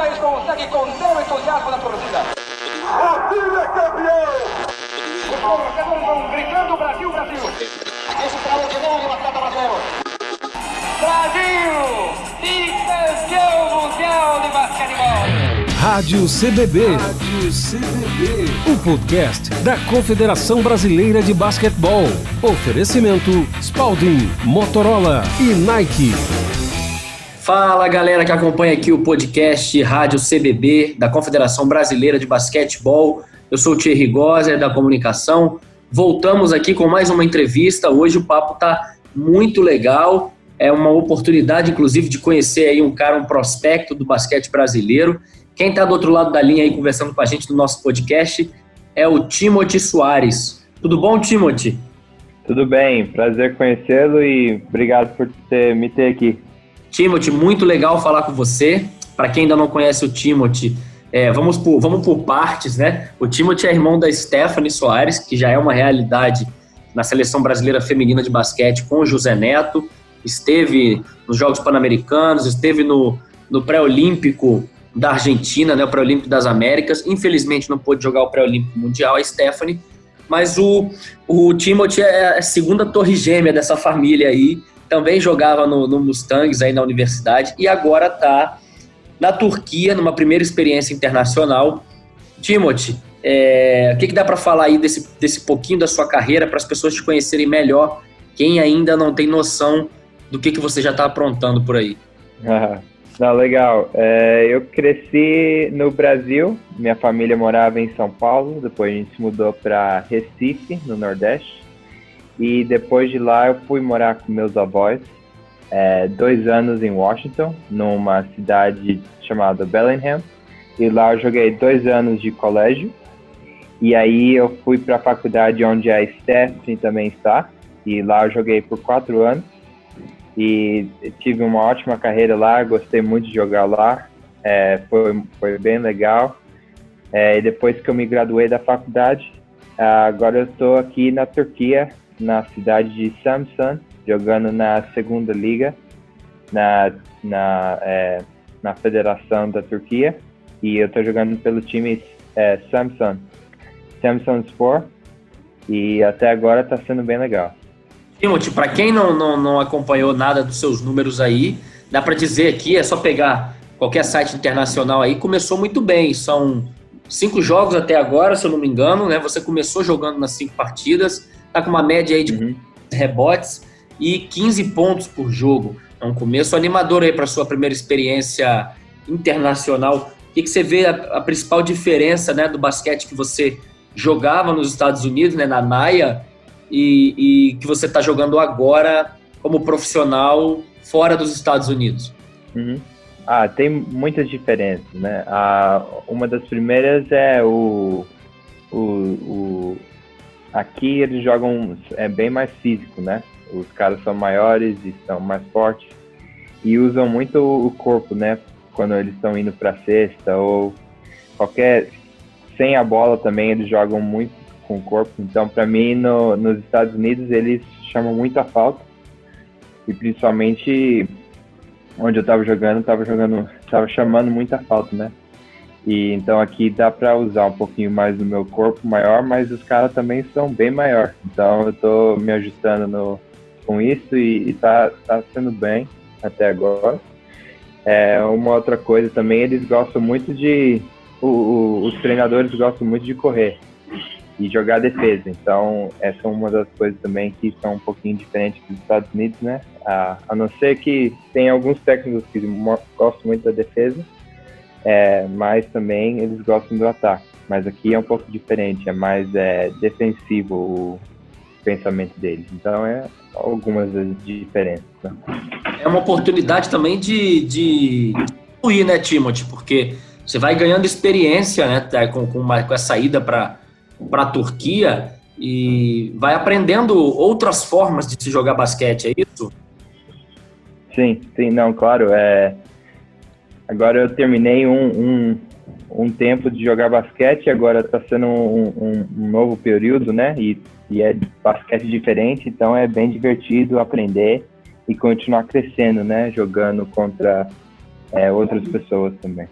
James consegue conter o entusiasmo da torcida. O time é campeão! Os torcedores vão gritando Brasil, Brasil. Esse extraordinário atleta brasileiro. Brasil! Bicampeão mundial de basquetebol! Rádio CBB. Rádio CBB. O podcast da Confederação Brasileira de Basquetebol. Oferecimento Spalding, Motorola e Nike. Fala galera que acompanha aqui o podcast Rádio CBB da Confederação Brasileira de Basquetebol. Eu sou o Thierry Gosser da Comunicação. Voltamos aqui com mais uma entrevista. Hoje o papo tá muito legal. É uma oportunidade, inclusive, de conhecer aí um cara, um prospecto do basquete brasileiro. Quem está do outro lado da linha aí conversando com a gente no nosso podcast é o Timothy Soares. Tudo bom, Timothy? Tudo bem, prazer conhecê-lo e obrigado por ter, me ter aqui. Timothy, muito legal falar com você. Para quem ainda não conhece o Timothy, é, vamos, por, vamos por partes, né? O Timothy é irmão da Stephanie Soares, que já é uma realidade na seleção brasileira feminina de basquete com o José Neto. Esteve nos Jogos Pan-Americanos, esteve no, no pré-olímpico da Argentina, né, o pré-olímpico das Américas. Infelizmente não pôde jogar o pré-olímpico mundial, a Stephanie. Mas o, o Timothy é a segunda torre gêmea dessa família aí também jogava no, no Mustangs aí na universidade e agora está na Turquia, numa primeira experiência internacional. Timothy, é, o que, que dá para falar aí desse, desse pouquinho da sua carreira para as pessoas te conhecerem melhor, quem ainda não tem noção do que, que você já está aprontando por aí? não, legal. É, eu cresci no Brasil, minha família morava em São Paulo, depois a gente se mudou para Recife, no Nordeste. E depois de lá eu fui morar com meus avós, é, dois anos em Washington, numa cidade chamada Bellingham. E lá eu joguei dois anos de colégio. E aí eu fui para a faculdade onde a Stephanie também está. E lá eu joguei por quatro anos. E tive uma ótima carreira lá, gostei muito de jogar lá. É, foi, foi bem legal. É, e depois que eu me graduei da faculdade, agora eu estou aqui na Turquia na cidade de Samsun, jogando na segunda liga, na, na, é, na Federação da Turquia. E eu estou jogando pelo time é, Samsun, Samsun Sport. E até agora está sendo bem legal. Timothy, para quem não, não, não acompanhou nada dos seus números aí, dá para dizer aqui, é só pegar qualquer site internacional aí, começou muito bem. São cinco jogos até agora, se eu não me engano, né? Você começou jogando nas cinco partidas, tá com uma média aí de uhum. rebotes e 15 pontos por jogo. É um começo animador aí para sua primeira experiência internacional. O que, que você vê a, a, principal diferença né, do basquete que você jogava nos Estados Unidos, né, na NAIA, e, e que você está jogando agora como profissional fora dos Estados Unidos? Uhum. Ah, tem muitas diferenças, né? Ah, uma das primeiras é o, o, o, Aqui eles jogam é bem mais físico, né? Os caras são maiores e são mais fortes e usam muito o corpo, né? Quando eles estão indo para cesta ou qualquer sem a bola também eles jogam muito com o corpo. Então, para mim, no, nos Estados Unidos eles chamam muita falta e principalmente onde eu estava jogando, estava jogando, estava chamando muita falta, né? E então aqui dá para usar um pouquinho mais do meu corpo maior, mas os caras também são bem maior. Então eu tô me ajustando no, com isso e, e tá, tá sendo bem até agora. É, uma outra coisa também, eles gostam muito de. O, o, os treinadores gostam muito de correr e jogar defesa. Então, essa é uma das coisas também que são um pouquinho diferentes dos Estados Unidos, né? A, a não ser que tem alguns técnicos que gostam muito da defesa, é, mas também eles gostam do ataque. Mas aqui é um pouco diferente, é mais é, defensivo o pensamento deles. Então é algumas diferenças. Né? É uma oportunidade também de, de fluir, né, Timothy? Porque você vai ganhando experiência né, tá, com, com, uma, com essa ida para a Turquia e vai aprendendo outras formas de se jogar basquete, é isso? Sim, sim, não, claro. É, Agora eu terminei um, um, um tempo de jogar basquete, agora está sendo um, um, um, novo período, né? E, e é basquete diferente, então é bem divertido aprender e continuar crescendo, né? Jogando contra é, outras pessoas também.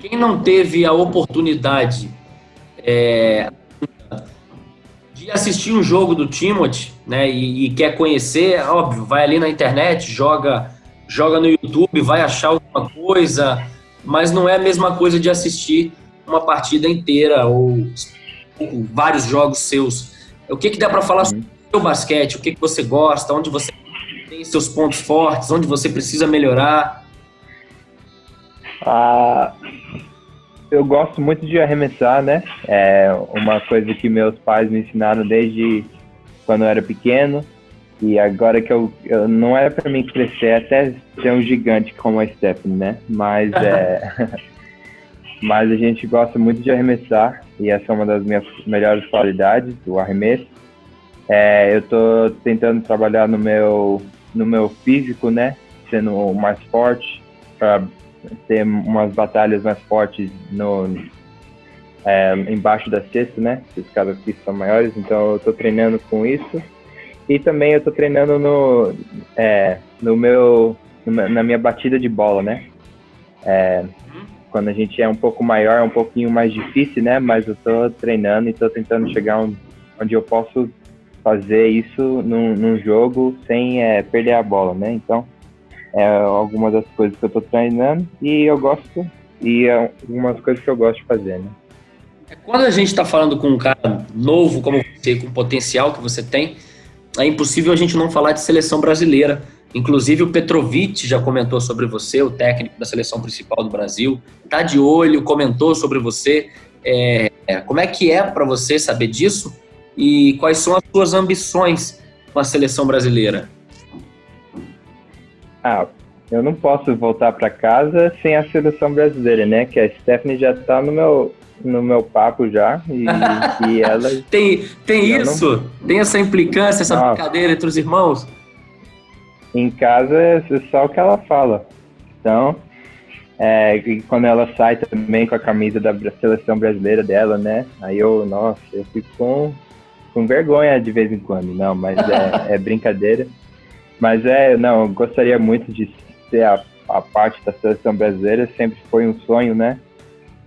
quem não teve a oportunidade é, de assistir um jogo do Timothy, né, e, e, quer conhecer, óbvio, vai ali na internet, joga, joga no YouTube, vai achar alguma coisa, mas não é a mesma coisa de assistir uma partida inteira ou, ou vários jogos seus. O que, que dá para falar sobre o seu basquete? O que, que você gosta? Onde você tem seus pontos fortes? Onde você precisa melhorar? Ah, eu gosto muito de arremessar, né? É uma coisa que meus pais me ensinaram desde quando eu era pequeno. E agora que eu, eu não era para mim crescer até ser um gigante como a Stephanie, né? Mas é, mas a gente gosta muito de arremessar e essa é uma das minhas melhores qualidades, o arremesso. É, eu estou tentando trabalhar no meu no meu físico, né? Sendo mais forte para ter umas batalhas mais fortes no é, embaixo da cesta, né? Os caras aqui são maiores, então eu estou treinando com isso. E também eu estou treinando no, é, no meu, na minha batida de bola, né? É, quando a gente é um pouco maior, é um pouquinho mais difícil, né? Mas eu estou treinando e estou tentando chegar onde eu posso fazer isso num, num jogo sem é, perder a bola, né? Então, é algumas das coisas que eu estou treinando e eu gosto e é algumas coisas que eu gosto de fazer, né? É, quando a gente está falando com um cara novo como você, com o potencial que você tem, é impossível a gente não falar de seleção brasileira. Inclusive o Petrovic já comentou sobre você, o técnico da seleção principal do Brasil, tá de olho, comentou sobre você. É, como é que é para você saber disso e quais são as suas ambições com a seleção brasileira? Ah, eu não posso voltar para casa sem a seleção brasileira, né? Que a Stephanie já está no meu no meu papo já e, e ela tem tem isso não... tem essa implicância essa Nossa. brincadeira entre os irmãos? Em casa é só o que ela fala. Então é, e quando ela sai também com a camisa da seleção brasileira dela né? Aí eu nossa eu fico com, com vergonha de vez em quando. Não mas é, é brincadeira. Mas é não eu gostaria muito de ser a, a parte da seleção brasileira sempre foi um sonho né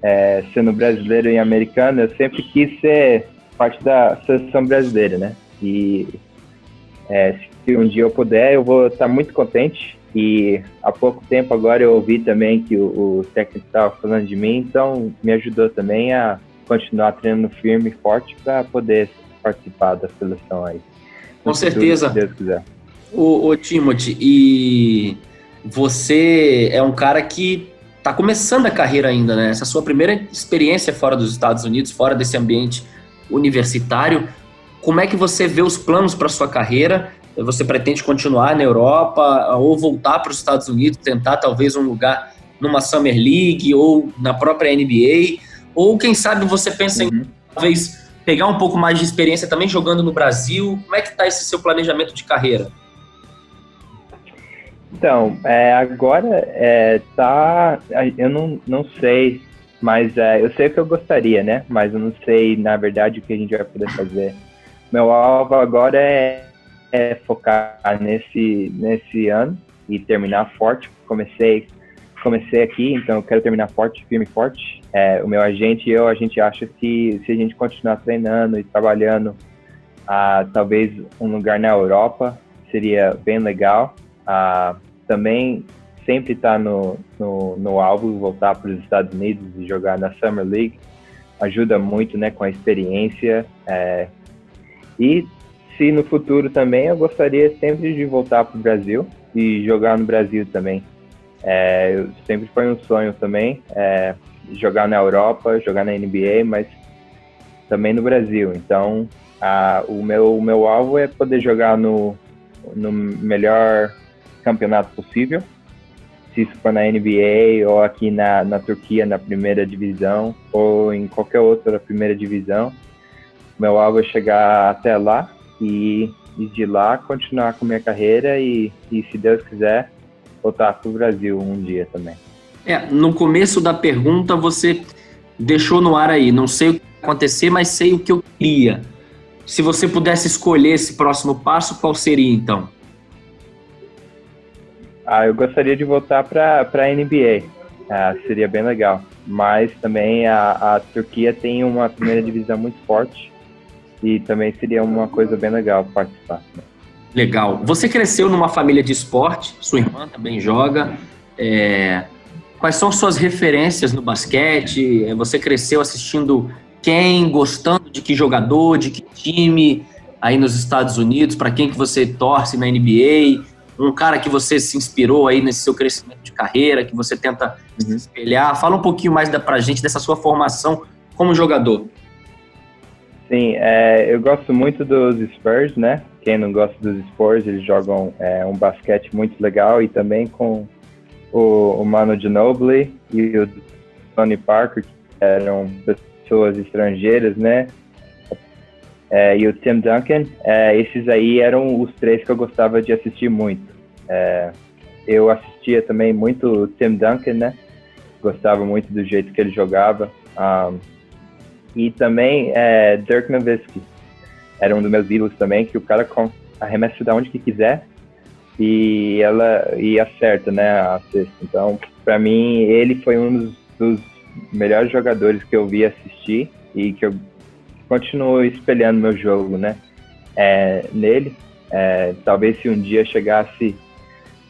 é, sendo brasileiro e americano, eu sempre quis ser parte da seleção brasileira, né? E é, se um dia eu puder, eu vou estar muito contente. E há pouco tempo agora eu ouvi também que o, o técnico estava falando de mim, então me ajudou também a continuar treinando firme e forte para poder participar da seleção aí. Com certeza. Futuro, se Deus quiser. O, o Timothy, e você é um cara que está começando a carreira ainda, né? Essa sua primeira experiência fora dos Estados Unidos, fora desse ambiente universitário. Como é que você vê os planos para sua carreira? Você pretende continuar na Europa ou voltar para os Estados Unidos, tentar talvez um lugar numa Summer League ou na própria NBA? Ou quem sabe você pensa uhum. em talvez pegar um pouco mais de experiência também jogando no Brasil? Como é que está esse seu planejamento de carreira? Então, é, agora é, tá. Eu não, não sei, mas é, eu sei o que eu gostaria, né? Mas eu não sei, na verdade, o que a gente vai poder fazer. Meu alvo agora é, é focar nesse, nesse ano e terminar forte. Comecei comecei aqui, então eu quero terminar forte, firme e forte. É, o meu agente e eu, a gente acha que se a gente continuar treinando e trabalhando, ah, talvez um lugar na Europa seria bem legal. Ah, também sempre está no, no, no alvo voltar para os Estados Unidos e jogar na Summer League. Ajuda muito né, com a experiência. É, e se no futuro também eu gostaria sempre de voltar para o Brasil e jogar no Brasil também. É, sempre foi um sonho também é, jogar na Europa, jogar na NBA, mas também no Brasil. Então, a, o, meu, o meu alvo é poder jogar no, no melhor campeonato possível. Se isso for na NBA ou aqui na, na Turquia, na primeira divisão, ou em qualquer outra primeira divisão. Meu alvo é chegar até lá e, e de lá continuar com minha carreira e, e se Deus quiser, voltar para o Brasil um dia também. É, no começo da pergunta você deixou no ar aí, não sei o que acontecer, mas sei o que eu queria. Se você pudesse escolher esse próximo passo, qual seria então? Ah, eu gostaria de voltar para a NBA. uh, seria bem legal. Mas também a, a Turquia tem uma primeira divisão muito forte e também seria uma coisa bem legal participar. Legal. Você cresceu numa família de esporte, sua irmã também joga. É... Quais são suas referências no basquete? É, você cresceu assistindo quem, gostando de que jogador, de que time aí nos Estados Unidos? Para quem que você torce na NBA? Um cara que você se inspirou aí nesse seu crescimento de carreira, que você tenta uhum. se espelhar? Fala um pouquinho mais da, pra gente dessa sua formação como jogador. Sim, é, eu gosto muito dos Spurs, né? Quem não gosta dos Spurs, eles jogam é, um basquete muito legal e também com o, o Mano Ginobili e o Tony Parker, que eram pessoas estrangeiras, né? É, e o Tim Duncan, é, esses aí eram os três que eu gostava de assistir muito. É, eu assistia também muito o Tim Duncan, né? Gostava muito do jeito que ele jogava. Um, e também Dirk Nowitzki. Era um dos meus ídolos também, que o cara arremessa de onde que quiser e ela e acerta, né, a cesta. Então, para mim, ele foi um dos, dos, melhores jogadores que eu vi assistir e que eu continuo espelhando meu jogo, né, é, nele. É, talvez se um dia chegasse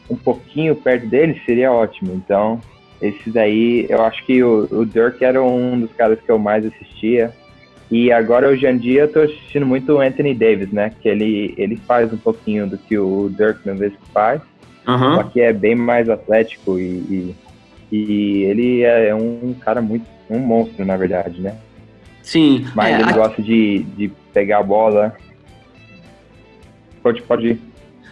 um pouquinho perto dele, seria ótimo. Então, esses aí, eu acho que o, o Dirk era um dos caras que eu mais assistia. E agora, hoje em dia, eu tô assistindo muito o Anthony Davis, né? Que ele, ele faz um pouquinho do que o Dirk Nowitzki faz. Uhum. Só que é bem mais atlético e, e, e, ele é um cara muito... Um monstro, na verdade, né? Sim. Mas é, ele gosta de, de pegar a bola. Pode, pode ir.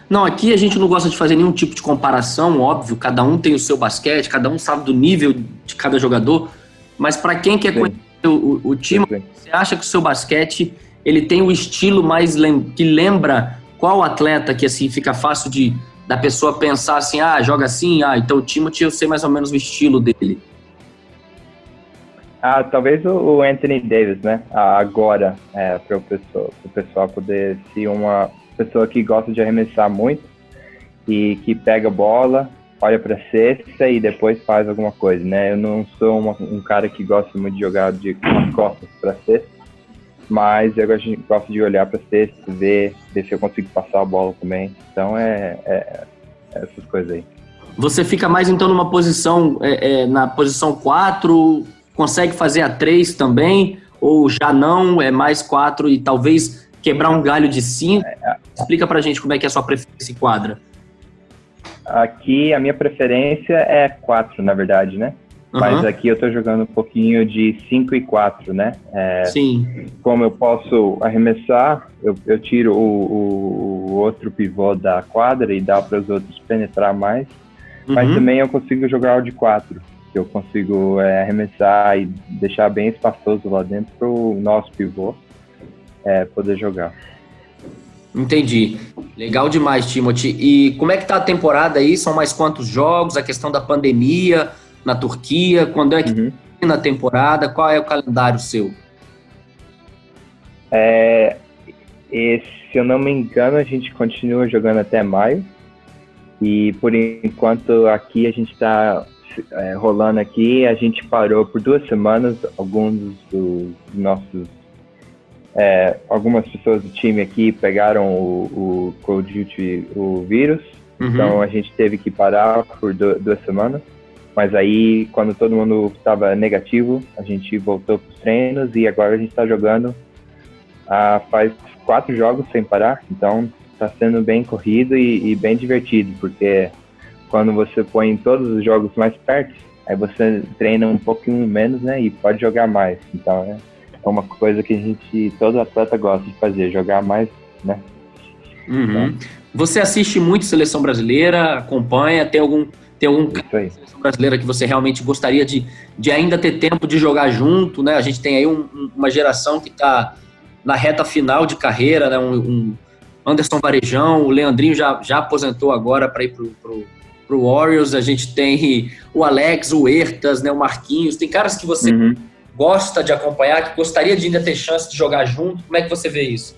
Não, aqui a gente não gosta de fazer nenhum tipo de comparação, óbvio, cada um tem o seu basquete, cada um sabe do nível de cada jogador, mas para quem quer Sim. conhecer o, o time, Sim. você acha que o seu basquete ele tem o estilo mais lem que lembra qual atleta que assim fica fácil de da pessoa pensar assim, ah, joga assim, ah, então o Timothy eu sei mais ou menos o estilo dele. Ah, talvez o Anthony Davis, né? Agora, é, para o pessoal, pessoal poder ser uma pessoa que gosta de arremessar muito e que pega bola, olha para cesta e depois faz alguma coisa, né? Eu não sou uma, um cara que gosta muito de jogar de costas para cesta, mas eu gosto de olhar para cesta, ver, ver se eu consigo passar a bola também. Então é, é, é essas coisas aí. Você fica mais então numa posição, é, é, na posição 4, consegue fazer a 3 também? Ou já não, é mais 4 e talvez quebrar um galho de 5. Explica pra gente como é que é a sua preferência em quadra. Aqui a minha preferência é 4, na verdade, né? Uhum. Mas aqui eu tô jogando um pouquinho de 5 e 4, né? É, Sim. Como eu posso arremessar, eu, eu tiro o, o, outro pivô da quadra e dá para os outros penetrar mais. Uhum. Mas também eu consigo jogar o de 4, que eu consigo é, arremessar e deixar bem espaçoso lá dentro pro nosso pivô é, poder jogar. Entendi. Legal demais, Timothy. E como é que tá a temporada aí? São mais quantos jogos? A questão da pandemia na Turquia? Quando é que uhum. na temporada? Qual é o calendário seu? É, e, se eu não me engano, a gente continua jogando até maio. E por enquanto aqui a gente está é, rolando aqui, a gente parou por duas semanas alguns dos nossos é, algumas pessoas do time aqui pegaram o, o Cold o vírus, uhum. então a gente teve que parar por duas semanas. Mas aí, quando todo mundo estava negativo, a gente voltou para os treinos e agora a gente está jogando ah, faz quatro jogos sem parar, então está sendo bem corrido e, e, bem divertido, porque quando você põe todos os jogos mais perto, aí você treina um pouquinho menos, né, e pode jogar mais. Então, é, é uma coisa que a gente, todo atleta gosta de fazer, jogar mais, né? Uhum. Então, você assiste muito seleção brasileira, acompanha, tem algum tem algum seleção brasileira que você realmente gostaria de, de ainda ter tempo de jogar junto, né? A gente tem aí um, uma geração que está na reta final de carreira, né? Um, um, Anderson Varejão, o Leandrinho já, já aposentou agora para ir pro, pro, pro Warriors. A gente tem o Alex, o Ertas, né? O Marquinhos. Tem caras que você uhum gosta de acompanhar, que gostaria de ainda ter chance de jogar junto? Como é que você vê isso?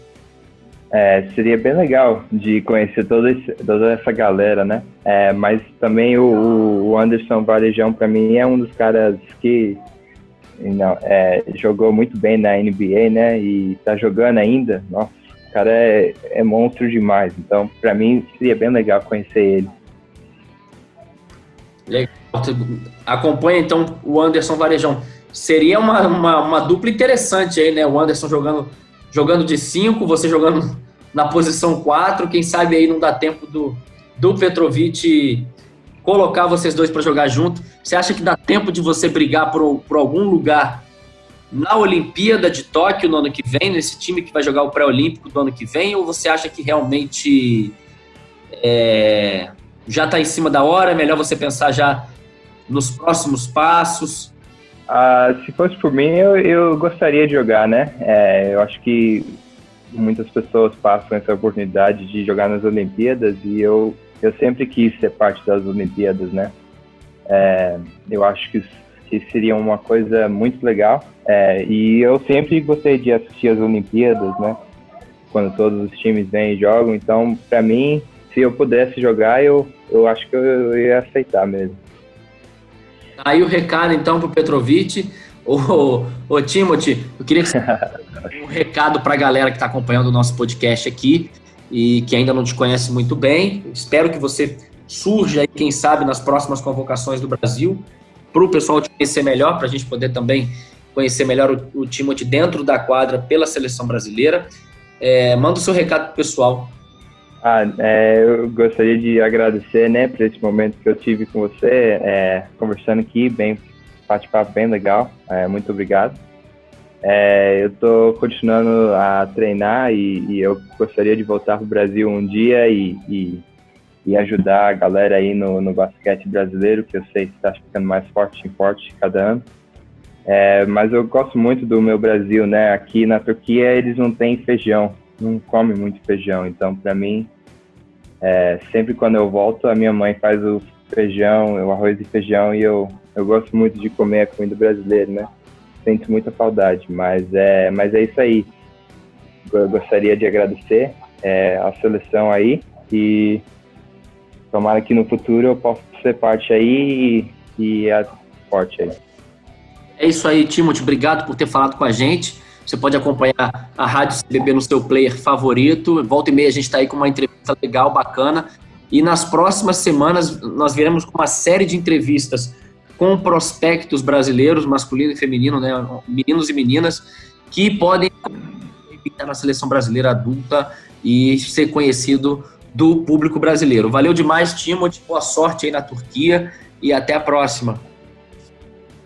É, seria bem legal de conhecer toda, esse, toda essa galera, né? É, mas também o, o Anderson Varejão, para mim, é um dos caras que não, é, jogou muito bem na NBA, né? E tá jogando ainda. Nossa, o cara é, é monstro demais. Então, para mim, seria bem legal conhecer ele. Acompanha então o Anderson Varejão. Seria uma, uma, uma dupla interessante aí, né? O Anderson jogando jogando de 5, você jogando na posição 4. Quem sabe aí não dá tempo do, do Petrovic colocar vocês dois para jogar junto. Você acha que dá tempo de você brigar por, por algum lugar na Olimpíada de Tóquio no ano que vem, nesse time que vai jogar o pré-olímpico do ano que vem? Ou você acha que realmente é, já está em cima da hora? É melhor você pensar já nos próximos passos? Ah, se fosse por mim, eu, eu gostaria de jogar, né? É, eu acho que muitas pessoas passam essa oportunidade de jogar nas Olimpíadas e eu, eu sempre quis ser parte das Olimpíadas, né? É, eu acho que, que seria uma coisa muito legal é, e eu sempre gostei de assistir as Olimpíadas, né? Quando todos os times vêm e jogam, então para mim, se eu pudesse jogar, eu, eu acho que eu, ia aceitar mesmo. Aí o recado, então, para o Petrovic. Ô, ô, Timothy, eu queria que você um recado para a galera que está acompanhando o nosso podcast aqui e que ainda não te conhece muito bem. Espero que você surja aí, quem sabe, nas próximas convocações do Brasil, para o pessoal te conhecer melhor, para a gente poder também conhecer melhor o, o Timothy dentro da quadra pela seleção brasileira. É, manda o seu recado pro pessoal. Ah, é, eu gostaria de agradecer, né, por esse momento que eu tive com você, é, conversando aqui, bem, bate-papo bem legal. É, muito obrigado. É, eu estou continuando a treinar e, e, eu gostaria de voltar para o Brasil um dia e, e, e, ajudar a galera aí no, no basquete brasileiro, que eu sei que está ficando mais forte e forte cada ano. É, mas eu gosto muito do meu Brasil, né? Aqui na Turquia eles não têm feijão, não comem muito feijão. Então, para mim, é, sempre quando eu volto, a minha mãe faz o feijão, o arroz e feijão, e eu, eu gosto muito de comer a comida brasileira, né? Sinto muita saudade, mas é, mas é isso aí. Eu gostaria de agradecer é, a seleção aí e tomara que no futuro eu possa ser parte aí e, e a forte aí. É isso aí, Timothy. Obrigado por ter falado com a gente. Você pode acompanhar a Rádio CBB no seu player favorito. Volta e meia a gente está aí com uma entrevista legal, bacana. E nas próximas semanas nós viremos com uma série de entrevistas com prospectos brasileiros, masculino e feminino, né, meninos e meninas, que podem estar na seleção brasileira adulta e ser conhecido do público brasileiro. Valeu demais, Timothy. Boa sorte aí na Turquia e até a próxima.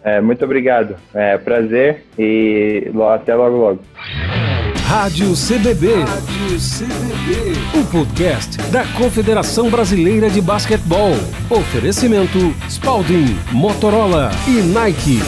É, muito obrigado. É prazer e até logo logo. Rádio CBB. Rádio CBB. O podcast da Confederação Brasileira de Basquetebol. Oferecimento Spalding, Motorola e Nike.